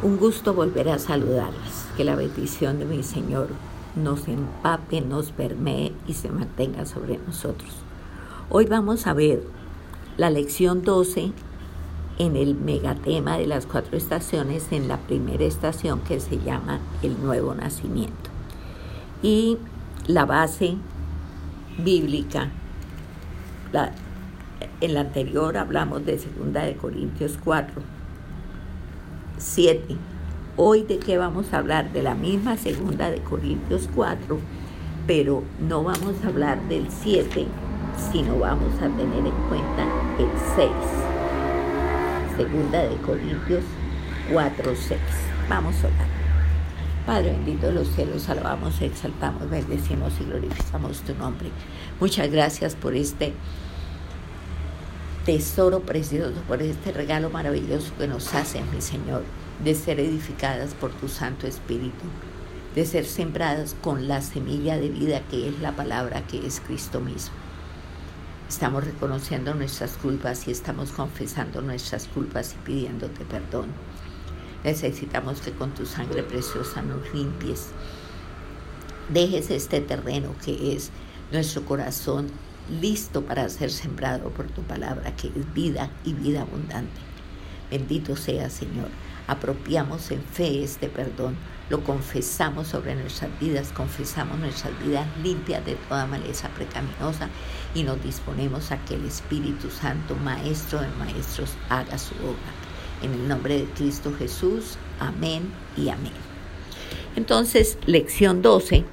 Un gusto volver a saludarles. Que la bendición de mi Señor nos empape, nos permee y se mantenga sobre nosotros. Hoy vamos a ver la lección 12 en el megatema de las cuatro estaciones, en la primera estación que se llama el nuevo nacimiento. Y la base bíblica, en la anterior hablamos de 2 de Corintios 4 7. Hoy de qué vamos a hablar? De la misma segunda de Corintios 4, pero no vamos a hablar del 7, sino vamos a tener en cuenta el 6. Segunda de Corintios 4, 6. Vamos a orar. Padre bendito de los cielos, alabamos, exaltamos, bendecimos y glorificamos tu nombre. Muchas gracias por este tesoro precioso, por este regalo maravilloso que nos haces, mi Señor, de ser edificadas por tu Santo Espíritu, de ser sembradas con la semilla de vida que es la palabra que es Cristo mismo. Estamos reconociendo nuestras culpas y estamos confesando nuestras culpas y pidiéndote perdón. Necesitamos que con tu sangre preciosa nos limpies. Dejes este terreno que es nuestro corazón listo para ser sembrado por tu palabra, que es vida y vida abundante. Bendito sea, Señor. Apropiamos en fe este perdón, lo confesamos sobre nuestras vidas, confesamos nuestras vidas limpias de toda maleza precaminosa y nos disponemos a que el Espíritu Santo, Maestro de Maestros, haga su obra. En el nombre de Cristo Jesús, amén y amén. Entonces, lección 12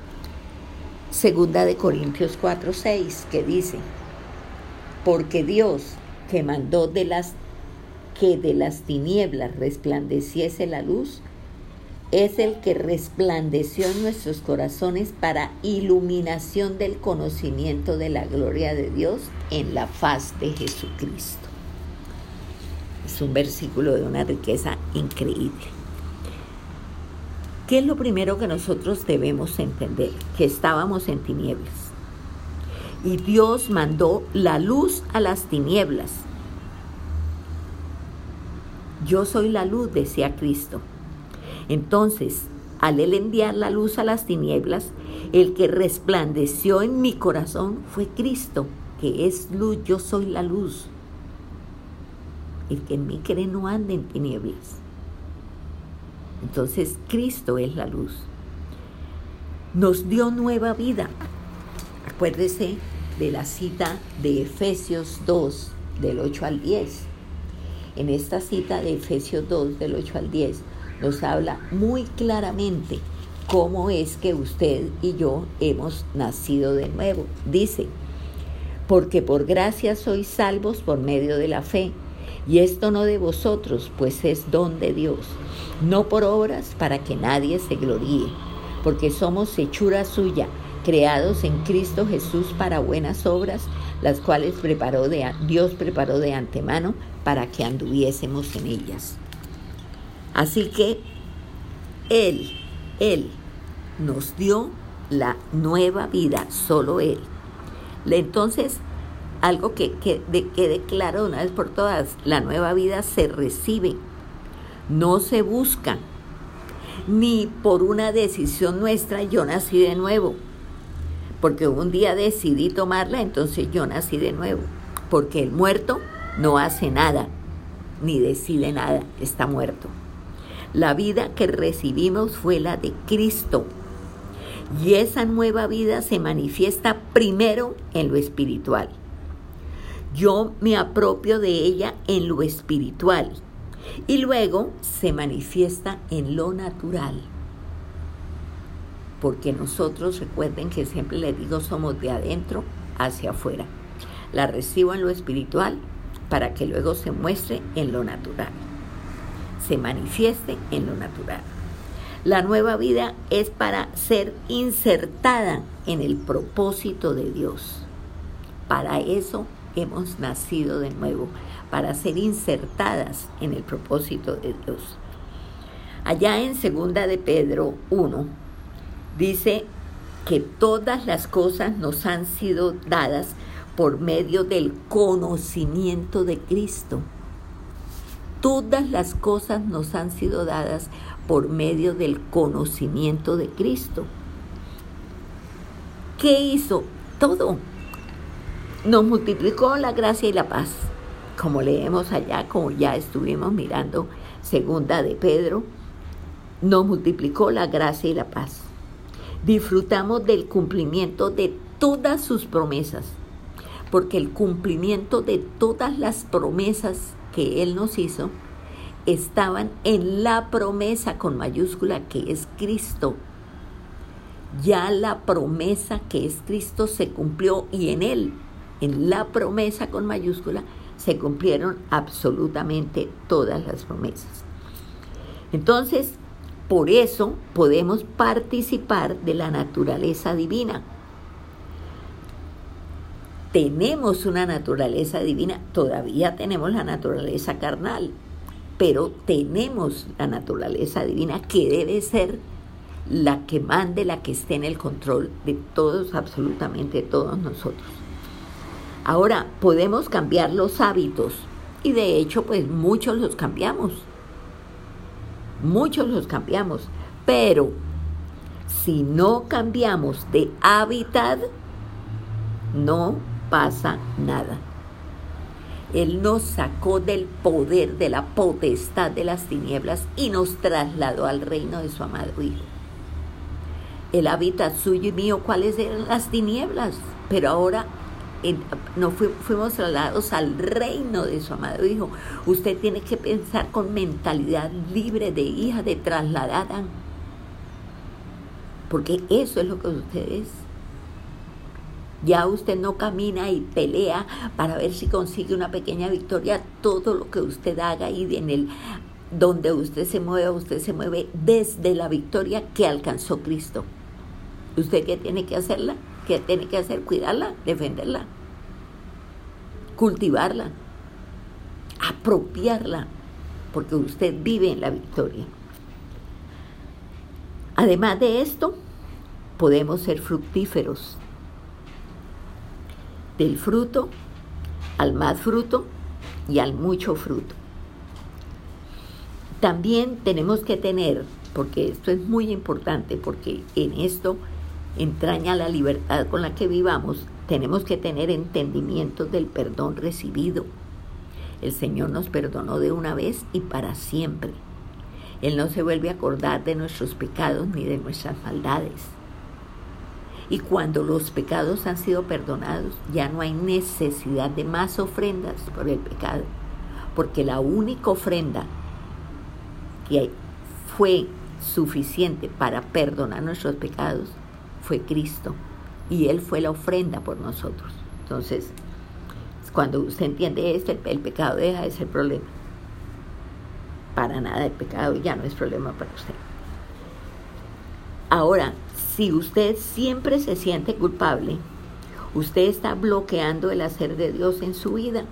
Segunda de Corintios 4, 6, que dice, porque Dios que mandó de las que de las tinieblas resplandeciese la luz, es el que resplandeció en nuestros corazones para iluminación del conocimiento de la gloria de Dios en la faz de Jesucristo. Es un versículo de una riqueza increíble. ¿Qué es lo primero que nosotros debemos entender? Que estábamos en tinieblas. Y Dios mandó la luz a las tinieblas. Yo soy la luz, decía Cristo. Entonces, al él enviar la luz a las tinieblas, el que resplandeció en mi corazón fue Cristo, que es luz, yo soy la luz. El que en mí cree no anda en tinieblas. Entonces Cristo es la luz. Nos dio nueva vida. Acuérdese de la cita de Efesios 2, del 8 al 10. En esta cita de Efesios 2, del 8 al 10, nos habla muy claramente cómo es que usted y yo hemos nacido de nuevo. Dice, porque por gracia sois salvos por medio de la fe y esto no de vosotros, pues es don de Dios, no por obras para que nadie se gloríe, porque somos hechura suya, creados en Cristo Jesús para buenas obras, las cuales preparó de, Dios preparó de antemano para que anduviésemos en ellas. Así que Él, Él nos dio la nueva vida, solo Él. Entonces, algo que, quede claro una vez por todas, la nueva vida se recibe, no se busca, ni por una decisión nuestra yo nací de nuevo, porque un día decidí tomarla, entonces yo nací de nuevo, porque el muerto no hace nada, ni decide nada, está muerto. La vida que recibimos fue la de Cristo. Y esa nueva vida se manifiesta primero en lo espiritual yo me apropio de ella en lo espiritual y luego se manifiesta en lo natural. Porque nosotros recuerden que siempre les digo somos de adentro hacia afuera. La recibo en lo espiritual para que luego se muestre en lo natural. Se manifieste en lo natural. La nueva vida es para ser insertada en el propósito de Dios. Para eso hemos nacido de nuevo, para ser insertadas en el propósito de Dios. Allá en segunda de Pedro 1 dice que todas las cosas nos han sido dadas por medio del conocimiento de Cristo. todas las cosas nos han sido dadas por medio del conocimiento de Cristo. ¿Qué hizo? Todo. Nos multiplicó la gracia y la paz. Como leemos allá, como ya estuvimos mirando, segunda de Pedro, nos multiplicó la gracia y la paz. Disfrutamos del cumplimiento de todas sus promesas, porque el cumplimiento de todas las promesas que Él nos hizo estaban en la promesa con mayúscula que es Cristo ya la promesa que es Cristo se cumplió y en Él, en la promesa con mayúscula, se cumplieron absolutamente todas las promesas. Entonces, por eso podemos participar de la naturaleza divina. Tenemos una naturaleza divina, todavía tenemos la naturaleza carnal, pero tenemos la naturaleza divina que debe ser la que mande, la que esté en el control de todos, absolutamente todos nosotros. Ahora, podemos cambiar los hábitos y de hecho, pues muchos los cambiamos. Muchos los cambiamos, pero si no cambiamos de hábitat, no pasa nada. Él nos sacó del poder, de la potestad de las tinieblas y nos trasladó al reino de su amado Hijo el hábitat suyo y mío, cuáles eran las tinieblas. Pero ahora no fuimos trasladados al reino de su amado Hijo. Usted tiene que pensar con mentalidad libre de hija, de trasladada. Porque eso es lo que usted es. Ya usted no camina y pelea para ver si consigue una pequeña victoria. Todo lo que usted haga y en el donde usted se mueve, usted se mueve desde la victoria que alcanzó Cristo. ¿Usted qué tiene que hacerla? ¿Qué tiene que hacer? Cuidarla, defenderla, cultivarla, apropiarla, porque usted vive en la victoria. Además de esto, podemos ser fructíferos. Del fruto al más fruto y al mucho fruto. También tenemos que tener, porque esto es muy importante, porque en esto entraña la libertad con la que vivamos, tenemos que tener entendimiento del perdón recibido. El Señor nos perdonó de una vez y para siempre. Él no se vuelve a acordar de nuestros pecados ni de nuestras maldades. Y cuando los pecados han sido perdonados, ya no hay necesidad de más ofrendas por el pecado, porque la única ofrenda que fue suficiente para perdonar nuestros pecados fue Cristo y Él fue la ofrenda por nosotros. Entonces, cuando usted entiende esto, el, pecado deja de ser problema. Para nada el pecado ya no es problema para usted. Ahora, si usted siempre se siente culpable, usted está bloqueando el hacer de Dios en su vida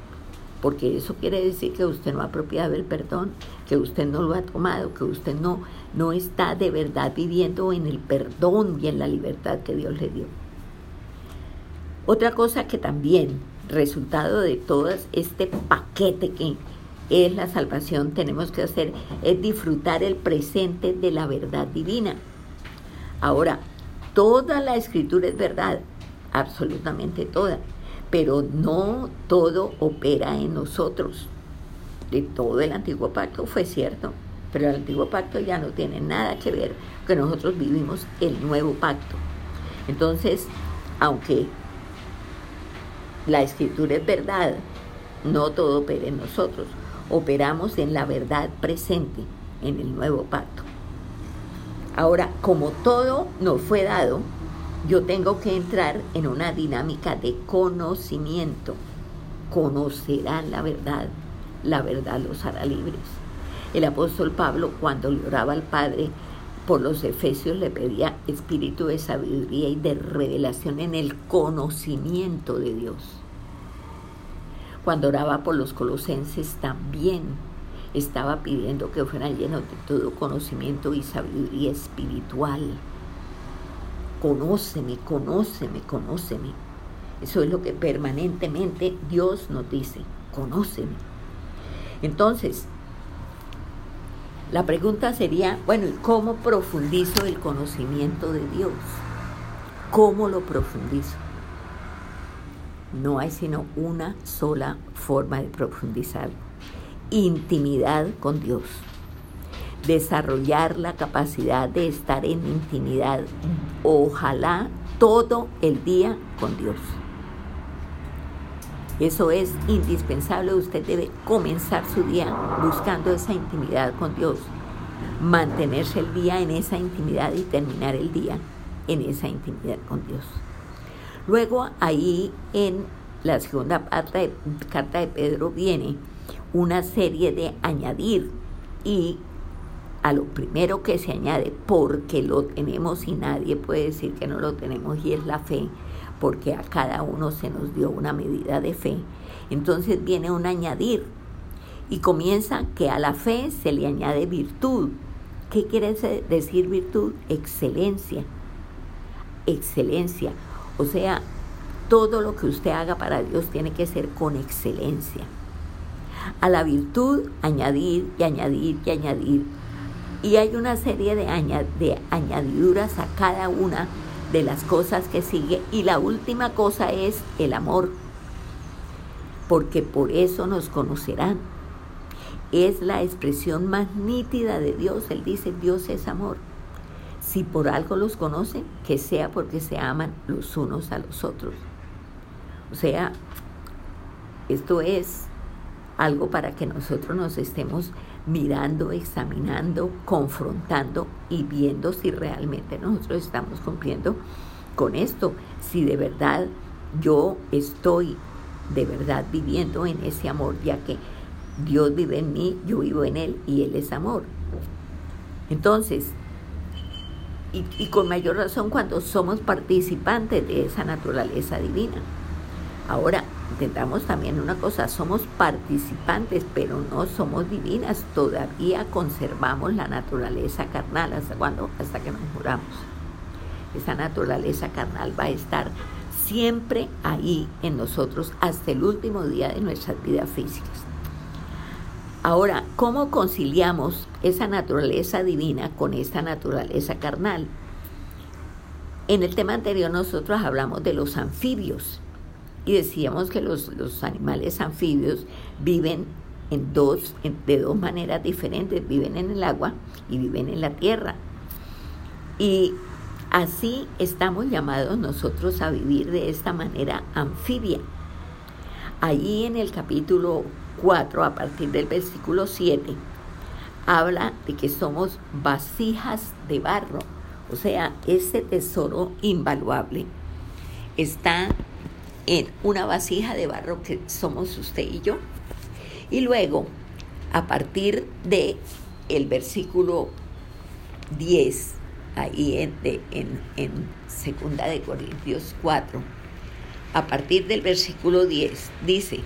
porque eso quiere decir que usted no ha apropiado el perdón, que usted no lo ha tomado, que usted no, no está de verdad viviendo en el perdón y en la libertad que Dios le dio. Otra cosa que también, resultado de todo este paquete que es la salvación, tenemos que hacer es disfrutar el presente de la verdad divina. Ahora, toda la escritura es verdad, absolutamente toda pero no todo opera en nosotros. De todo el antiguo pacto fue cierto, pero el antiguo pacto ya no tiene nada que ver, que nosotros vivimos el nuevo pacto. Entonces, aunque la escritura es verdad, no todo opera en nosotros. Operamos en la verdad presente, en el nuevo pacto. Ahora, como todo nos fue dado, yo tengo que entrar en una dinámica de conocimiento. Conocerán la verdad, la verdad los hará libres. El apóstol Pablo cuando le oraba al Padre por los Efesios le pedía espíritu de sabiduría y de revelación en el conocimiento de Dios. Cuando oraba por los colosenses también estaba pidiendo que fueran llenos de todo conocimiento y sabiduría espiritual conóceme, conóceme, conóceme. Eso es lo que permanentemente Dios nos dice, conóceme. Entonces, La pregunta sería, bueno, ¿y cómo profundizo el conocimiento de Dios? ¿Cómo lo profundizo? No hay sino una sola forma de profundizar. Intimidad con Dios. Desarrollar la capacidad de estar en intimidad, ojalá todo el día con Dios. Eso es indispensable. Usted debe comenzar su día buscando esa intimidad con Dios. Mantenerse el día en esa intimidad y terminar el día en esa intimidad con Dios. Luego ahí en la segunda carta de Pedro viene una serie de añadir y a lo primero que se añade, porque lo tenemos y nadie puede decir que no lo tenemos y es la fe, porque a cada uno se nos dio una medida de fe. Entonces viene un añadir y comienza que a la fe se le añade virtud. ¿Qué quiere decir virtud? Excelencia. Excelencia. O sea, todo lo que usted haga para Dios tiene que ser con excelencia. A la virtud añadir y añadir y añadir. Y hay una serie de, añadiduras a cada una de las cosas que sigue. Y la última cosa es el amor. Porque por eso nos conocerán. Es la expresión más nítida de Dios. Él dice, Dios es amor. Si por algo los conocen, que sea porque se aman los unos a los otros. O sea, esto es algo para que nosotros nos estemos mirando, examinando, confrontando y viendo si realmente nosotros estamos cumpliendo con esto, si de verdad yo estoy de verdad viviendo en ese amor, ya que Dios vive en mí, yo vivo en Él y Él es amor. Entonces, y, y con mayor razón cuando somos participantes de esa naturaleza divina. Ahora, entendamos también una cosa, somos participantes, pero no somos divinas, todavía conservamos la naturaleza carnal, ¿hasta cuándo? Hasta que nos muramos. Esa naturaleza carnal va a estar siempre ahí en nosotros hasta el último día de nuestras vidas físicas. Ahora, ¿cómo conciliamos esa naturaleza divina con esta naturaleza carnal? En el tema anterior nosotros hablamos de los anfibios y decíamos que los, animales anfibios viven en dos, de dos maneras diferentes, viven en el agua y viven en la tierra. Y así estamos llamados nosotros a vivir de esta manera anfibia. Ahí en el capítulo 4, a partir del versículo 7, habla de que somos vasijas de barro, o sea, ese tesoro invaluable está en una vasija de barro que somos usted y yo. Y luego, a partir de el versículo 10, ahí en, en, en Segunda de Corintios 4, a partir del versículo 10, dice,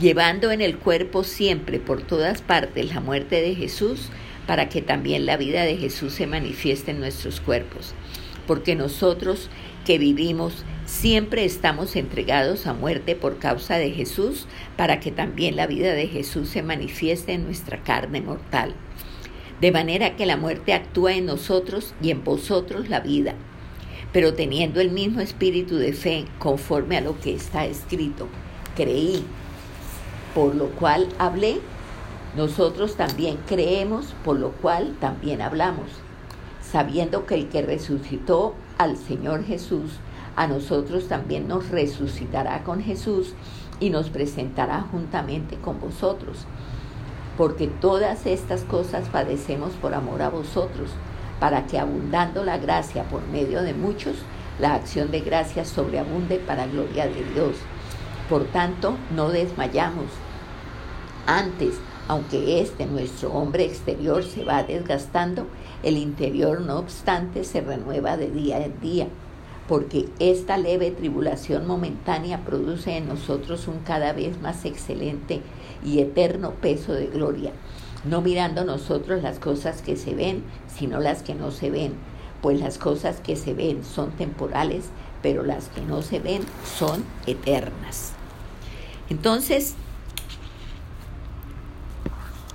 llevando en el cuerpo siempre por todas partes la muerte de Jesús, para que también la vida de Jesús se manifieste en nuestros cuerpos. Porque nosotros que vivimos Siempre estamos entregados a muerte por causa de Jesús, para que también la vida de Jesús se manifieste en nuestra carne mortal. De manera que la muerte actúa en nosotros y en vosotros la vida, pero teniendo el mismo espíritu de fe conforme a lo que está escrito. Creí, por lo cual hablé. Nosotros también creemos, por lo cual también hablamos, sabiendo que el que resucitó al Señor Jesús, a nosotros también nos resucitará con Jesús y nos presentará juntamente con vosotros. Porque todas estas cosas padecemos por amor a vosotros, para que abundando la gracia por medio de muchos, la acción de gracia sobreabunde para gloria de Dios. Por tanto, no desmayamos. Antes, aunque este nuestro hombre exterior se va desgastando, el interior no obstante se renueva de día en día porque esta leve tribulación momentánea produce en nosotros un cada vez más excelente y eterno peso de gloria, no mirando nosotros las cosas que se ven, sino las que no se ven, pues las cosas que se ven son temporales, pero las que no se ven son eternas. Entonces,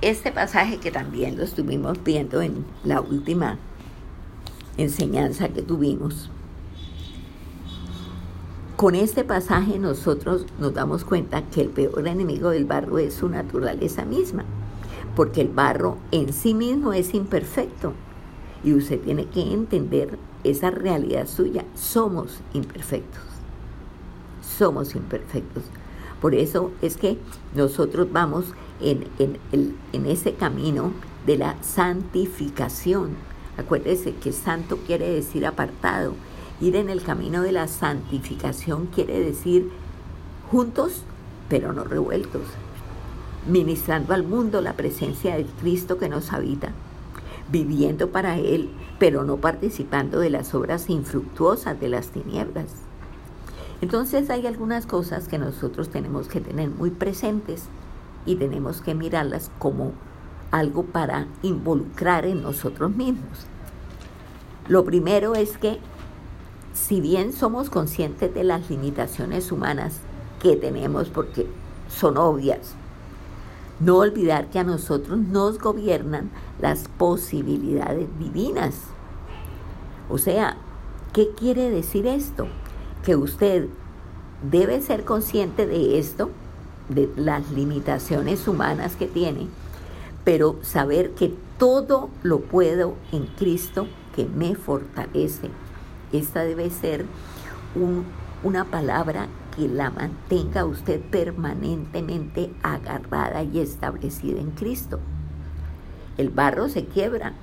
este pasaje que también lo estuvimos viendo en la última enseñanza que tuvimos, con este pasaje nosotros nos damos cuenta que el peor enemigo del barro es su naturaleza misma, porque el barro en sí mismo es imperfecto y usted tiene que entender esa realidad suya. Somos imperfectos, somos imperfectos. Por eso es que nosotros vamos en, en, ese camino de la santificación. Acuérdese que santo quiere decir apartado. Ir en el camino de la santificación quiere decir juntos, pero no revueltos, ministrando al mundo la presencia del Cristo que nos habita, viviendo para Él, pero no participando de las obras infructuosas de las tinieblas. Entonces hay algunas cosas que nosotros tenemos que tener muy presentes y tenemos que mirarlas como algo para involucrar en nosotros mismos. Lo primero es que si bien somos conscientes de las limitaciones humanas que tenemos porque son obvias, no olvidar que a nosotros nos gobiernan las posibilidades divinas. O sea, ¿qué quiere decir esto? Que usted debe ser consciente de esto de las limitaciones humanas que tiene, pero saber que todo lo puedo en Cristo que me fortalece. Esta debe ser una palabra que la mantenga usted permanentemente agarrada y establecida en Cristo. El barro se quiebra,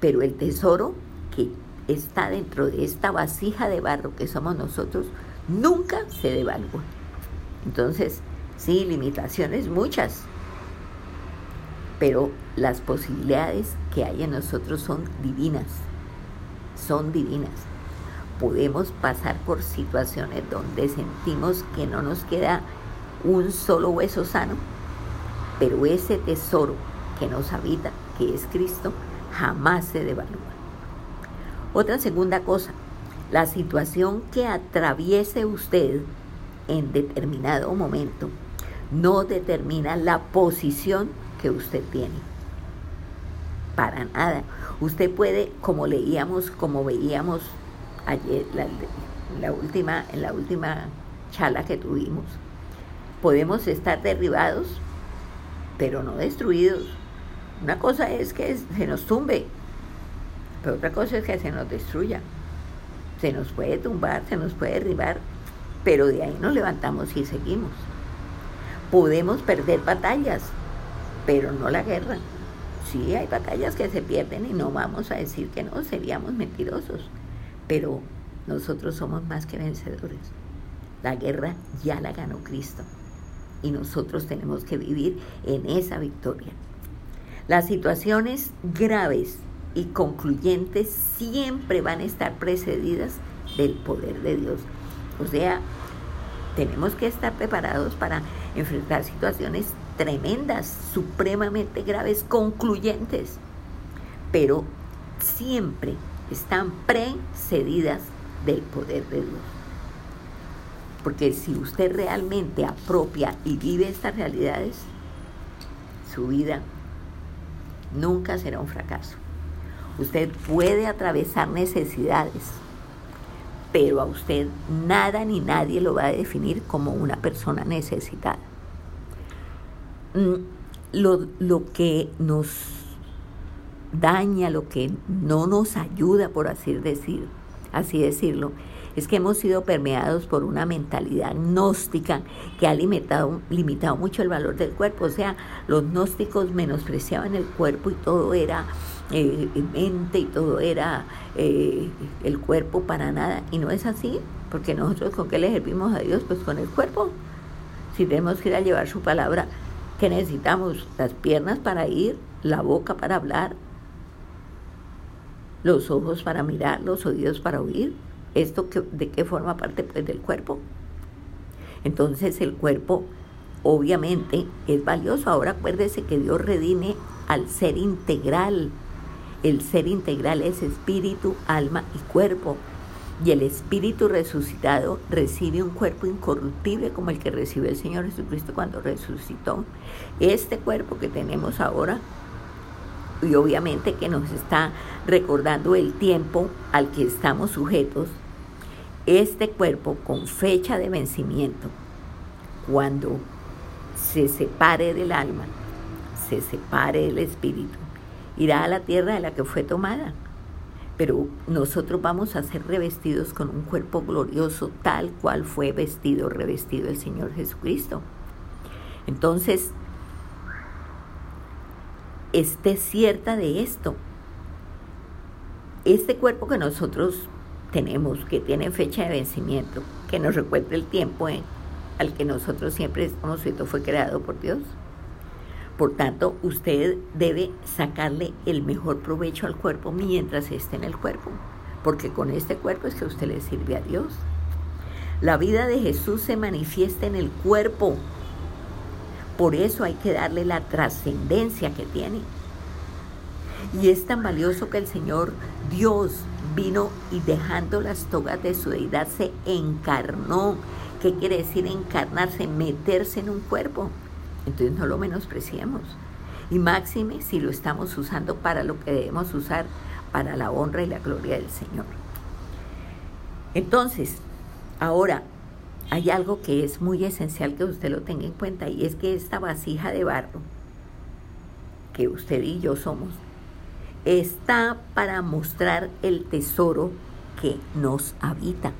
pero el tesoro que está dentro de esta vasija de barro que somos nosotros nunca se devalúa. Entonces, Sí, limitaciones muchas, pero las posibilidades que hay en nosotros son divinas, son divinas. Podemos pasar por situaciones donde sentimos que no nos queda un solo hueso sano, pero ese tesoro que nos habita, que es Cristo, jamás se devalúa. Otra segunda cosa, la situación que atraviese usted en determinado momento no determina la posición que usted tiene. Para nada. Usted puede, como leíamos, como veíamos ayer, la, última, en la última charla que tuvimos, podemos estar derribados, pero no destruidos. Una cosa es que se nos tumbe, pero otra cosa es que se nos destruya. Se nos puede tumbar, se nos puede derribar, pero de ahí nos levantamos y seguimos. Podemos perder batallas, pero no la guerra. Sí, hay batallas que se pierden y no vamos a decir que no, seríamos mentirosos, pero nosotros somos más que vencedores. La guerra ya la ganó Cristo y nosotros tenemos que vivir en esa victoria. Las situaciones graves y concluyentes siempre van a estar precedidas del poder de Dios. O sea, tenemos que estar preparados para enfrentar situaciones tremendas, supremamente graves, concluyentes, pero siempre están precedidas del poder de Dios. Porque si usted realmente apropia y vive estas realidades, su vida nunca será un fracaso. Usted puede atravesar necesidades, pero a usted nada ni nadie lo va a definir como una persona necesitada. Mm, lo, lo, que nos daña, lo que no nos ayuda, por así, decir, así decirlo, es que hemos sido permeados por una mentalidad gnóstica que ha limitado, limitado mucho el valor del cuerpo. O sea, los gnósticos menospreciaban el cuerpo y todo era eh, mente y todo era eh, el cuerpo para nada. Y no es así, porque nosotros con qué le servimos a Dios, pues con el cuerpo. Si tenemos que ir a llevar su palabra, que necesitamos? Las piernas para ir, la boca para hablar, los ojos para mirar, los oídos para oír. ¿Esto que, de qué forma parte pues, del cuerpo? Entonces el cuerpo obviamente es valioso. Ahora acuérdese que Dios redime al ser integral. El ser integral es espíritu, alma y cuerpo. Y el espíritu resucitado recibe un cuerpo incorruptible como el que recibió el Señor Jesucristo cuando resucitó. Este cuerpo que tenemos ahora, y obviamente que nos está recordando el tiempo al que estamos sujetos, este cuerpo con fecha de vencimiento, cuando se separe del alma, se separe del espíritu, irá a la tierra de la que fue tomada pero nosotros vamos a ser revestidos con un cuerpo glorioso tal cual fue vestido, revestido el Señor Jesucristo. Entonces, esté cierta de esto. Este cuerpo que nosotros tenemos, que tiene fecha de vencimiento, que nos recuerda el tiempo al que nosotros siempre estamos sujetos, fue creado por Dios. Por tanto, usted debe sacarle el mejor provecho al cuerpo mientras esté en el cuerpo, porque con este cuerpo es que usted le sirve a Dios. La vida de Jesús se manifiesta en el cuerpo. Por eso hay que darle la trascendencia que tiene. Y es tan valioso que el Señor Dios vino y dejando las togas de su deidad se encarnó. ¿Qué quiere decir encarnarse? Meterse en un cuerpo. Entonces no lo menospreciemos. Y máxime si lo estamos usando para lo que debemos usar, para la honra y la gloria del Señor. Entonces, ahora hay algo que es muy esencial que usted lo tenga en cuenta y es que esta vasija de barro que usted y yo somos está para mostrar el tesoro que nos habita,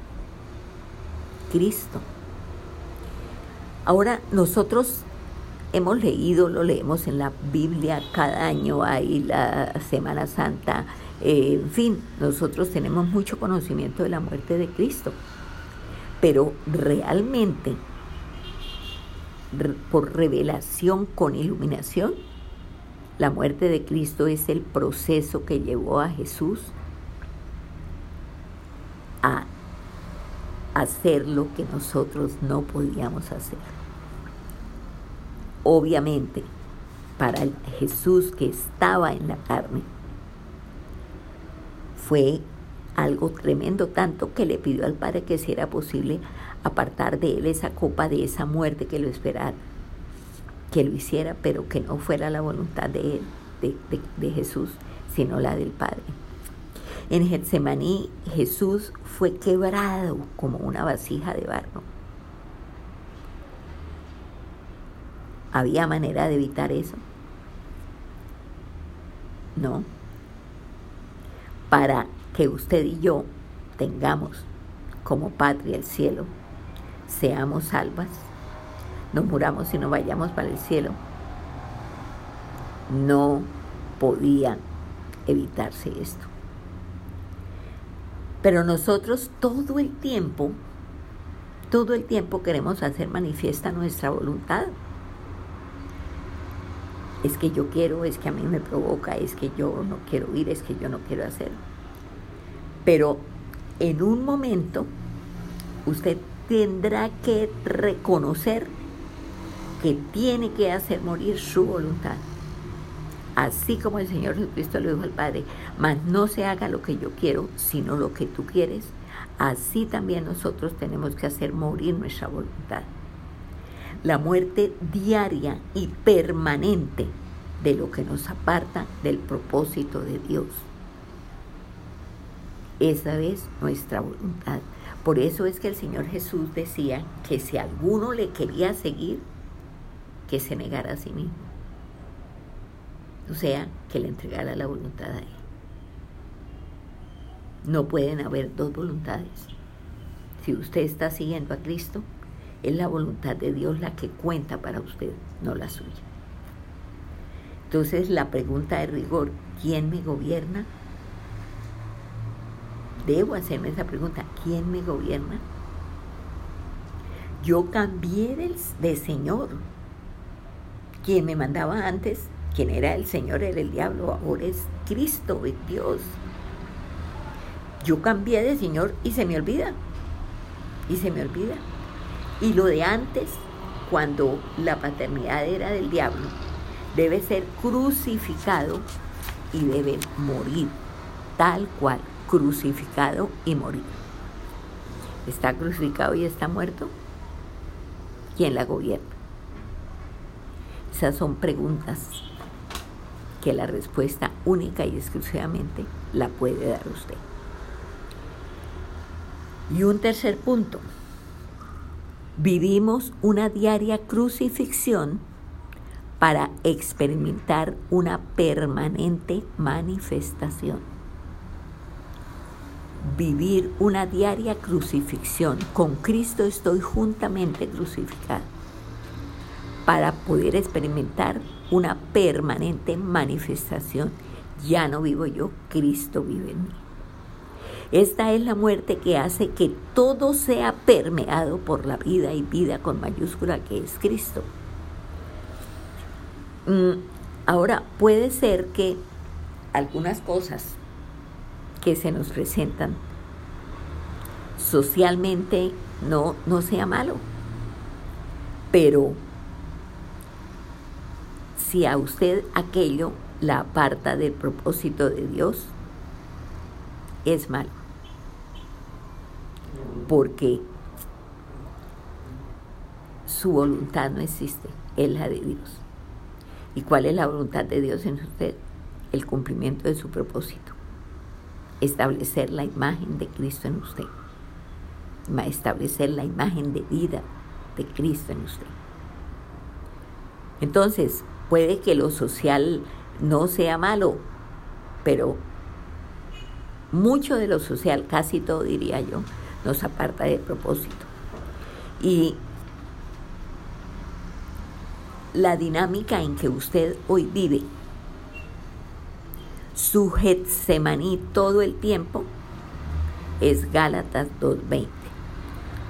Cristo. Ahora nosotros hemos leído, lo leemos en la Biblia, cada año hay la Semana Santa, eh, en fin, nosotros tenemos mucho conocimiento de la muerte de Cristo, pero realmente, por revelación con iluminación, la muerte de Cristo es el proceso que llevó a Jesús a hacer lo que nosotros no podíamos hacer. Obviamente, para Jesús que estaba en la carne, fue algo tremendo, tanto que le pidió al Padre que si era posible apartar de él esa copa de esa muerte que lo esperara, que lo hiciera, pero que no fuera la voluntad de él, de, de Jesús, sino la del Padre. En Getsemaní Jesús fue quebrado como una vasija de barro ¿Había manera de evitar eso? No. Para que usted y yo tengamos como patria el cielo, seamos salvas, nos muramos y no vayamos para el cielo, no podía evitarse esto. Pero nosotros todo el tiempo, todo el tiempo queremos hacer manifiesta nuestra voluntad es que yo quiero, es que a mí me provoca, es que yo no quiero ir, es que yo no quiero hacer. Pero en un momento usted tendrá que reconocer que tiene que hacer morir su voluntad. Así como el Señor Jesucristo le dijo al Padre, mas no se haga lo que yo quiero, sino lo que tú quieres. Así también nosotros tenemos que hacer morir nuestra voluntad la muerte diaria y permanente de lo que nos aparta del propósito de Dios. Esa es nuestra voluntad. Por eso es que el Señor Jesús decía que si alguno le quería seguir, que se negara a sí mismo. O sea, que le entregara la voluntad a Él. No pueden haber dos voluntades. Si usted está siguiendo a Cristo, es la voluntad de Dios la que cuenta para usted, no la suya. Entonces la pregunta de rigor, ¿quién me gobierna? Debo hacerme esa pregunta, ¿quién me gobierna? Yo cambié de, Señor. Quien me mandaba antes, quien era el Señor, era el diablo, ahora es Cristo, es Dios. Yo cambié de Señor y se me olvida. Y se me olvida. Y lo de antes, cuando la paternidad era del diablo, debe ser crucificado y debe morir, tal cual, crucificado y morir. ¿Está crucificado y está muerto? ¿Quién la gobierna? Esas son preguntas que la respuesta única y exclusivamente la puede dar usted. Y un tercer punto. Vivimos una diaria crucifixión para experimentar una permanente manifestación. Vivir una diaria crucifixión. Con Cristo estoy juntamente crucificado para poder experimentar una permanente manifestación. Ya no vivo yo, Cristo vive en mí. Esta es la muerte que hace que todo sea permeado por la vida y vida con mayúscula que es Cristo. Mm, ahora, puede ser que algunas cosas que se nos presentan socialmente no, no sea malo, pero si a usted aquello la aparta del propósito de Dios, es malo. Porque su voluntad no existe, es la de Dios. ¿Y cuál es la voluntad de Dios en usted? El cumplimiento de su propósito. Establecer la imagen de Cristo en usted. Establecer la imagen de vida de Cristo en usted. Entonces, puede que lo social no sea malo, pero mucho de lo social, casi todo diría yo, nos aparta de propósito. Y la dinámica en que usted hoy vive, su Getsemaní todo el tiempo, es Gálatas 2.20.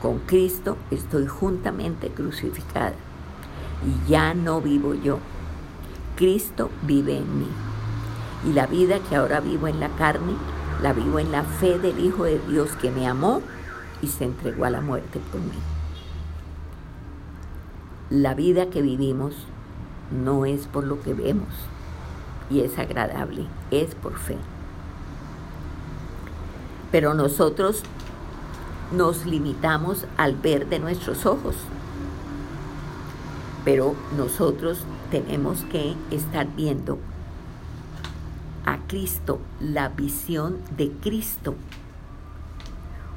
Con Cristo estoy juntamente crucificada y ya no vivo yo. Cristo vive en mí. Y la vida que ahora vivo en la carne, la vivo en la fe del Hijo de Dios que me amó y se entregó a la muerte por mí. La vida que vivimos no es por lo que vemos y es agradable, es por fe. Pero nosotros nos limitamos al ver de nuestros ojos. Pero nosotros tenemos que estar viendo a Cristo, la visión de Cristo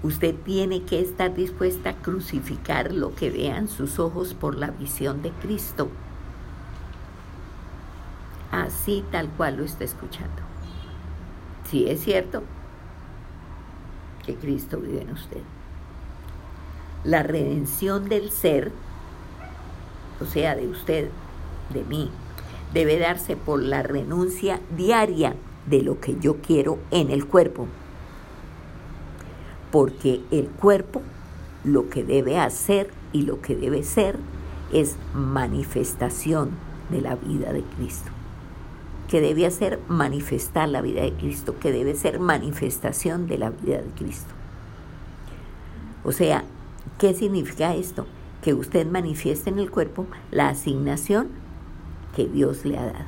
Usted tiene que estar dispuesta a crucificar lo que vean sus ojos por la visión de Cristo. Así tal cual lo está escuchando. Sí es cierto que Cristo vive en usted. La redención del ser, o sea, de usted, de mí, debe darse por la renuncia diaria de lo que yo quiero en el cuerpo porque el cuerpo lo que debe hacer y lo que debe ser es manifestación de la vida de Cristo. Que debe hacer manifestar la vida de Cristo, que debe ser manifestación de la vida de Cristo. O sea, ¿qué significa esto? Que usted manifieste en el cuerpo la asignación que Dios le ha dado.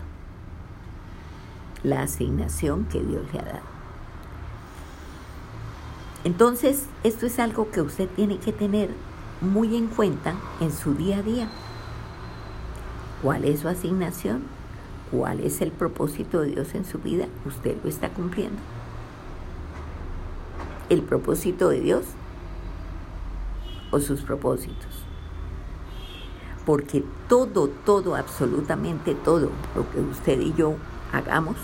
La asignación que Dios le ha dado. Entonces, esto es algo que usted tiene que tener muy en cuenta en su día a día. ¿Cuál es su asignación? ¿Cuál es el propósito de Dios en su vida? ¿Usted lo está cumpliendo? ¿El propósito de Dios o sus propósitos? Porque todo, todo, absolutamente todo lo que usted y yo hagamos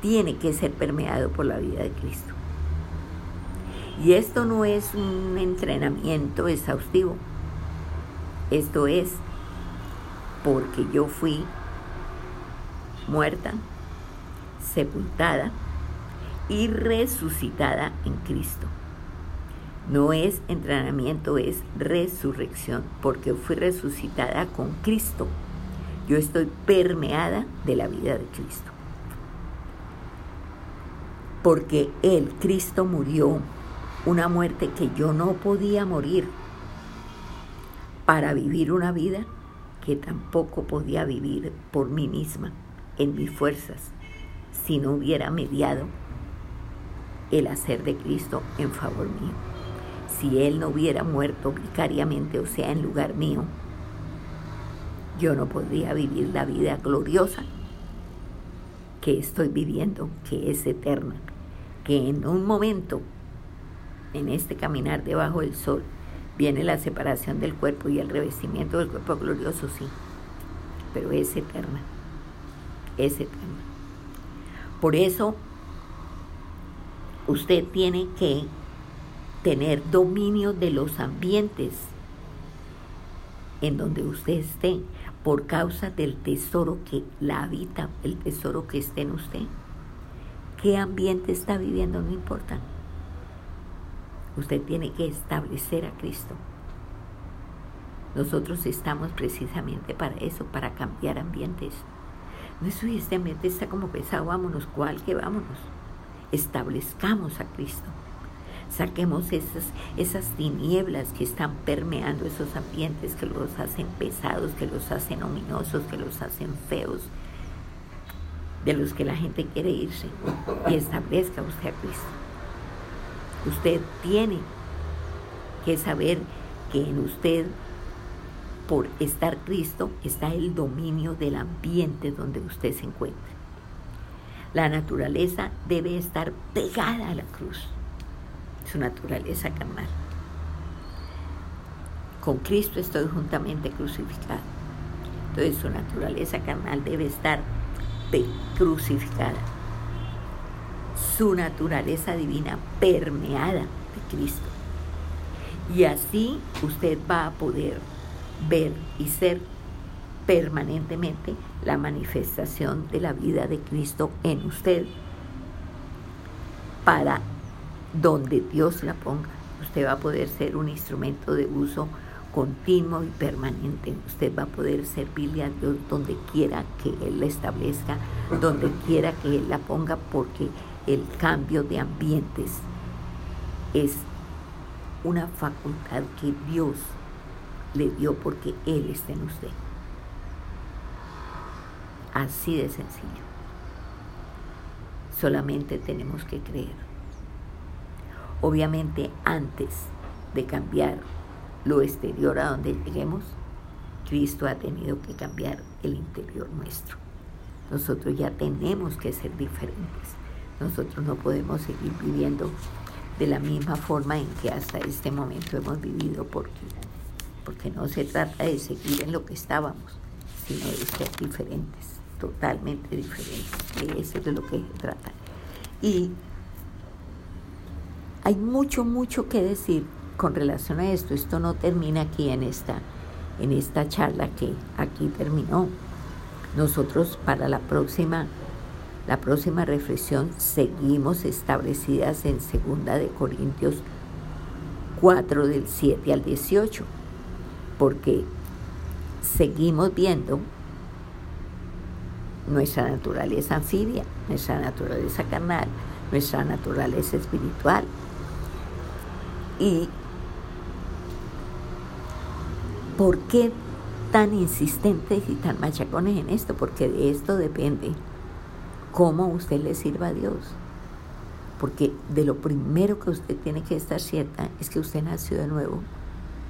tiene que ser permeado por la vida de Cristo. Y esto no es un entrenamiento exhaustivo. Esto es porque yo fui muerta, sepultada y resucitada en Cristo. No es entrenamiento, es resurrección, porque fui resucitada con Cristo. Yo estoy permeada de la vida de Cristo. Porque Él, Cristo, murió una muerte que yo no podía morir para vivir una vida que tampoco podía vivir por mí misma, en mis fuerzas, si no hubiera mediado el hacer de Cristo en favor mío. si Él no hubiera muerto vicariamente, o sea, en lugar mío, yo no podría vivir la vida gloriosa que estoy viviendo, que es eterna, que en un momento, en este caminar debajo del sol, viene la separación del cuerpo y el revestimiento del cuerpo glorioso, sí, pero es eterna, es eterna. Por eso, usted tiene que tener dominio de los ambientes en donde usted esté por causa del tesoro que la habita, el tesoro que esté en usted. ¿Qué ambiente está viviendo? No importa. Usted tiene que establecer a Cristo. Nosotros estamos precisamente para eso, para cambiar ambientes. No es este ambiente está como pesado, vámonos, ¿cuál que vámonos? Establezcamos a Cristo. Saquemos esas, esas tinieblas que están permeando esos ambientes, que los hacen pesados, que los hacen ominosos, que los hacen feos, de los que la gente quiere irse. Y establezca usted a Cristo. Usted tiene que saber que en usted, por estar Cristo, está el dominio del ambiente donde usted se encuentra. La naturaleza debe estar pegada a la cruz su naturaleza carnal. Con Cristo estoy juntamente crucificado. Entonces su naturaleza carnal debe estar crucificada. Su naturaleza divina permeada de Cristo. Y así usted va a poder ver y ser permanentemente la manifestación de la vida de Cristo en usted para donde Dios la ponga. Usted va a poder ser un instrumento de uso continuo y permanente. Usted va a poder servirle a Dios donde quiera que Él la establezca, donde quiera que Él la ponga, porque el cambio de ambientes es una facultad que Dios le dio porque Él está en usted. Así de sencillo. Solamente tenemos que creer. Obviamente antes de cambiar lo exterior a donde lleguemos, Cristo ha tenido que cambiar el interior nuestro. Nosotros ya tenemos que ser diferentes. Nosotros no podemos seguir viviendo de la misma forma en que hasta este momento hemos vivido porque, porque no se trata de seguir en lo que estábamos, sino de ser diferentes, totalmente diferentes. Eso es de lo que se trata. Y hay mucho, mucho que decir con relación a esto. Esto no termina aquí en esta, en esta charla que aquí terminó. Nosotros para la próxima, la próxima reflexión seguimos establecidas en 2 de Corintios 4 del 7 al 18, porque seguimos viendo nuestra naturaleza anfibia, nuestra naturaleza carnal, nuestra naturaleza espiritual, ¿Y por qué tan insistentes y tan machacones en esto? Porque de esto depende cómo usted le sirva a Dios. Porque de lo primero que usted tiene que estar cierta es que usted nació de nuevo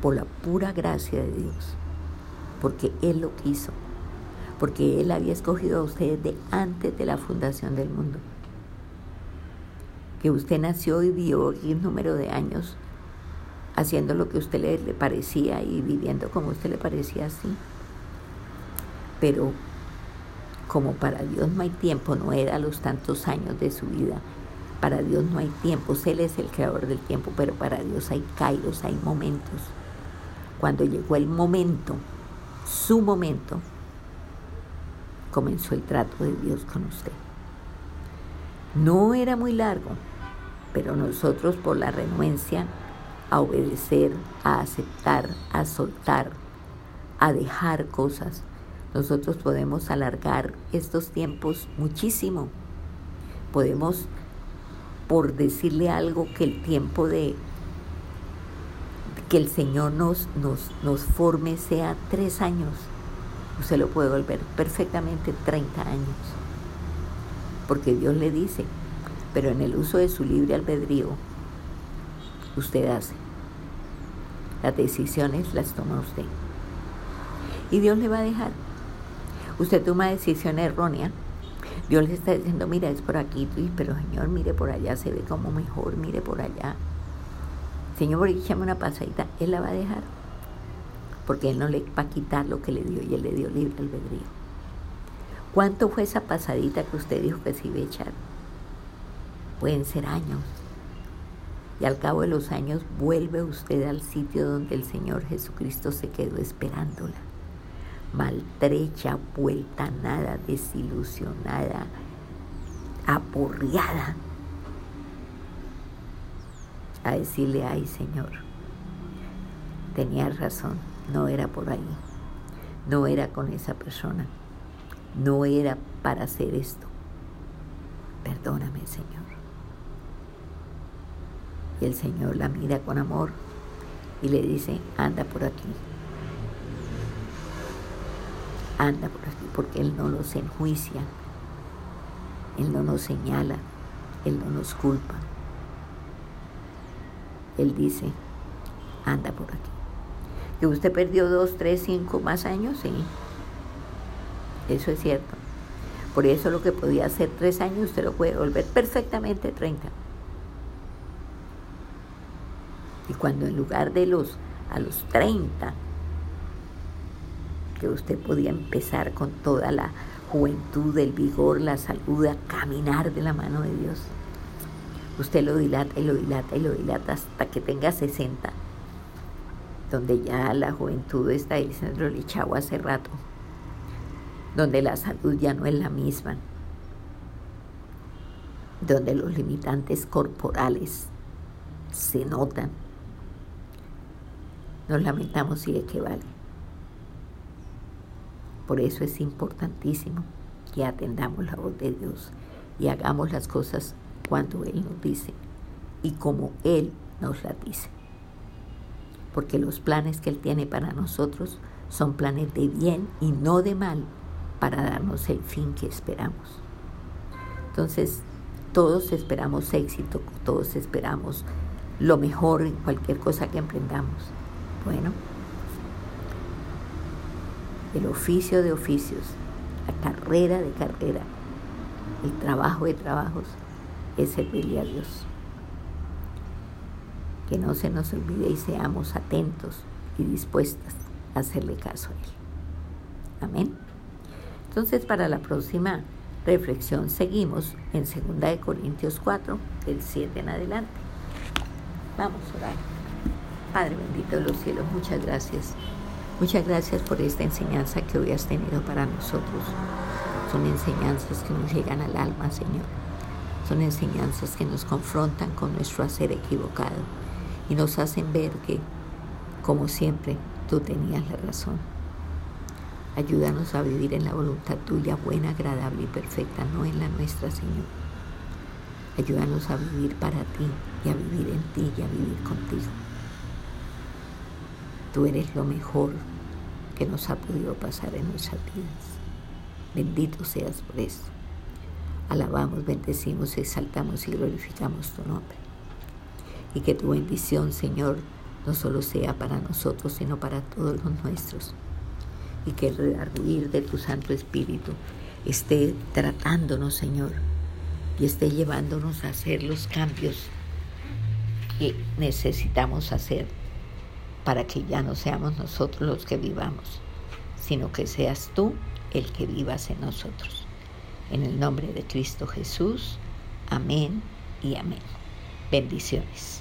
por la pura gracia de Dios. Porque Él lo quiso. Porque Él había escogido a usted de antes de la fundación del mundo. Que usted nació y vivió un número de años haciendo lo que a usted le, parecía y viviendo como a usted le parecía así. Pero como para Dios no hay tiempo, no era los tantos años de su vida. Para Dios no hay tiempo, Él es el creador del tiempo, pero para Dios hay kairos, hay momentos. Cuando llegó el momento, su momento, comenzó el trato de Dios con usted. No era muy largo, pero nosotros por la renuencia a obedecer, a aceptar, a soltar, a dejar cosas. Nosotros podemos alargar estos tiempos muchísimo. Podemos, por decirle algo, que el tiempo de que el Señor nos, nos, forme sea tres años. Usted lo puede volver perfectamente 30 años. Porque Dios le dice, pero en el uso de su libre albedrío, usted hace. Las decisiones las toma usted. Y Dios le va a dejar. Usted toma decisión errónea. Dios le está diciendo, mira, es por aquí, pero Señor, mire por allá, se ve como mejor, mire por allá. Señor, por llame una pasadita, Él la va a dejar. Porque Él no le va a quitar lo que le dio y Él le dio libre albedrío. ¿Cuánto fue esa pasadita que usted dijo que se iba a echar? Pueden ser años. Y al cabo de los años vuelve usted al sitio donde el Señor Jesucristo se quedó esperándola. Maltrecha, vuelta nada, desilusionada, aporreada. A decirle, ay Señor, tenía razón, no era por ahí, no era con esa persona, no era para hacer esto. Perdóname, Señor. Y el Señor la mira con amor y le dice, anda por aquí. Anda por aquí, porque Él no nos enjuicia, Él no nos señala, Él no nos culpa. Él dice, anda por aquí. Que usted perdió dos, tres, cinco más años, sí. Eso es cierto. Por eso lo que podía hacer tres años, usted lo puede volver perfectamente 30. Y cuando en lugar de los a los 30, que usted podía empezar con toda la juventud, el vigor, la salud, a caminar de la mano de Dios, usted lo dilata y lo dilata y lo dilata hasta que tenga 60, donde ya la juventud está diciendo el chavo hace rato, donde la salud ya no es la misma, donde los limitantes corporales se notan nos lamentamos y de qué vale. Por eso es importantísimo que atendamos la voz de Dios y hagamos las cosas cuando Él nos dice y como Él nos las dice. Porque los planes que Él tiene para nosotros son planes de bien y no de mal para darnos el fin que esperamos. Entonces, todos esperamos éxito, todos esperamos lo mejor en cualquier cosa que emprendamos. Bueno, el oficio de oficios, la carrera de carrera, el trabajo de trabajos es servirle a Dios. Que no se nos olvide y seamos atentos y dispuestas a hacerle caso a Él. Amén. Entonces, para la próxima reflexión seguimos en 2 Corintios 4, del 7 en adelante. Vamos a orar. Padre bendito de los cielos, muchas gracias. Muchas gracias por esta enseñanza que hoy has tenido para nosotros. Son enseñanzas que nos llegan al alma, Señor. Son enseñanzas que nos confrontan con nuestro hacer equivocado y nos hacen ver que, como siempre, tú tenías la razón. Ayúdanos a vivir en la voluntad tuya, buena, agradable y perfecta, no en la nuestra, Señor. Ayúdanos a vivir para ti y a vivir en ti y a vivir contigo. Tú eres lo mejor que nos ha podido pasar en nuestras vidas. Bendito seas por eso. Alabamos, bendecimos, exaltamos y glorificamos tu nombre. Y que tu bendición, Señor, no solo sea para nosotros, sino para todos los nuestros. Y que el redarguir de tu Santo Espíritu esté tratándonos, Señor, y esté llevándonos a hacer los cambios que necesitamos hacer para que ya no seamos nosotros los que vivamos, sino que seas tú el que vivas en nosotros. En el nombre de Cristo Jesús, amén y amén. Bendiciones.